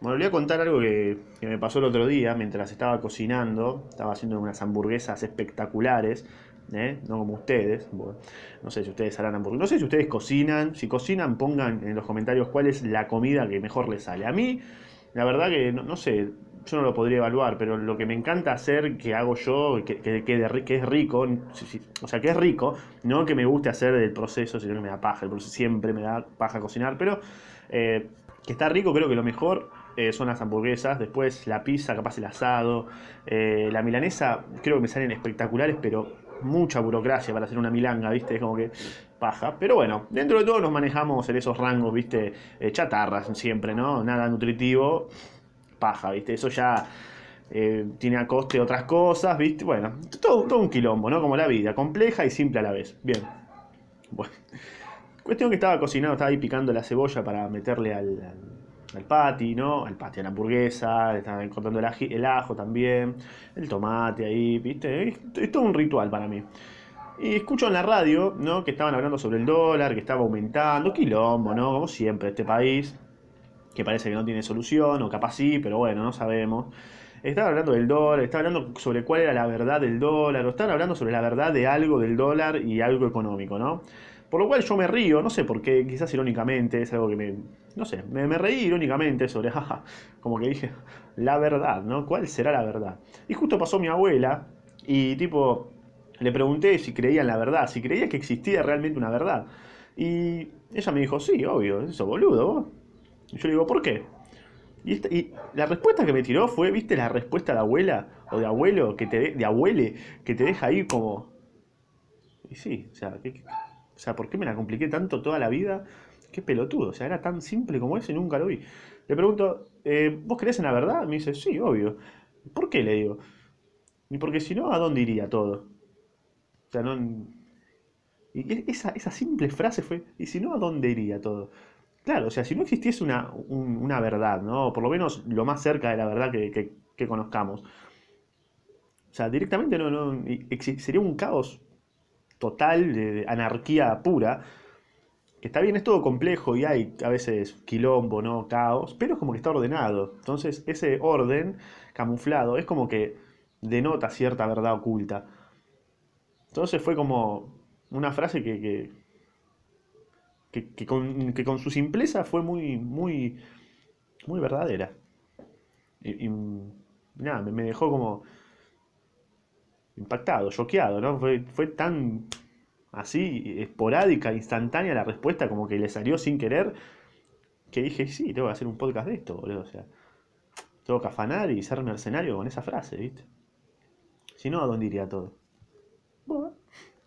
Bueno, le voy a contar algo que, me pasó el otro día mientras estaba cocinando. Estaba haciendo unas hamburguesas espectaculares. ¿eh? No como ustedes. No sé si ustedes harán hamburguesas. No sé si ustedes cocinan. Si cocinan, pongan en los comentarios cuál es la comida que mejor les sale. A mí, la verdad que no, sé. Yo no lo podría evaluar, pero lo que me encanta hacer, que hago yo, que, es rico, o sea, que es rico, no que me guste hacer el proceso, sino que me da paja, el proceso siempre me da paja cocinar, pero eh, que está rico, creo que lo mejor eh, son las hamburguesas, después la pizza, capaz el asado, eh, la milanesa, creo que me salen espectaculares, pero mucha burocracia para hacer una milanga, ¿viste? Es como que paja. Pero bueno, dentro de todo nos manejamos en esos rangos, ¿viste? Eh, chatarras siempre, ¿no? Nada nutritivo, paja, ¿viste? Eso ya eh, tiene a coste otras cosas, ¿viste? Bueno, todo, un quilombo, ¿no? Como la vida, compleja y simple a la vez. Bien. Bueno. Cuestión que estaba cocinando, estaba ahí picando la cebolla para meterle al, al patty, ¿no? Al patty, a la hamburguesa, estaba cortando el, el ajo también, el tomate ahí, ¿viste? Es, es todo un ritual para mí. Y escucho en la radio, ¿no? Que estaban hablando sobre el dólar, que estaba aumentando, quilombo, ¿no? Como siempre, este país, que parece que no tiene solución, o capaz sí, pero bueno, no sabemos. Estaba hablando del dólar, estaba hablando sobre cuál era la verdad del dólar, o estaban hablando sobre la verdad de algo del dólar y algo económico, ¿no? Por lo cual yo me río, no sé por qué, quizás irónicamente, es algo que me, no sé, me, me reí irónicamente sobre, jaja, como que dije, la verdad, ¿no? ¿Cuál será la verdad? Y justo pasó mi abuela y tipo, le pregunté si creía en la verdad, si creía que existía realmente una verdad. Y ella me dijo, sí, obvio, eso boludo. Y yo le digo, ¿por qué? Y, la respuesta que me tiró fue, ¿viste la respuesta de abuela o de abuelo, que te de, de abuele, que te deja ahí como... Y sí, o sea, ¿qué- qué- o sea, ¿por qué me la compliqué tanto toda la vida? Qué pelotudo, o sea, era tan simple como eso y nunca lo vi. Le pregunto, eh, ¿vos creés en la verdad? Me dice, sí, obvio. ¿Por qué? Le digo. Y porque si no, ¿a dónde iría todo? O sea, no... Y esa, esa simple frase fue, ¿y si no, a dónde iría todo? Claro, o sea, si no existiese una, un- una verdad, ¿no? Por lo menos lo más cerca de la verdad que, que- conozcamos. O sea, directamente no, no, sería un caos total, de, anarquía pura. Que está bien, es todo complejo y hay a veces quilombo, ¿no? Caos, pero es como que está ordenado. Entonces, ese orden camuflado es como que denota cierta verdad oculta. Entonces fue como una frase que, que, que- con, que con su simpleza fue muy, muy, muy verdadera. Y, y, nada, me dejó como impactado, choqueado, ¿no? Fue, fue tan así, esporádica, instantánea la respuesta, como que le salió sin querer, que dije, sí, tengo que hacer un podcast de esto, boludo. O sea, tengo que afanar y ser mercenario con esa frase, ¿viste? Si no, ¿a dónde iría todo? Bueno,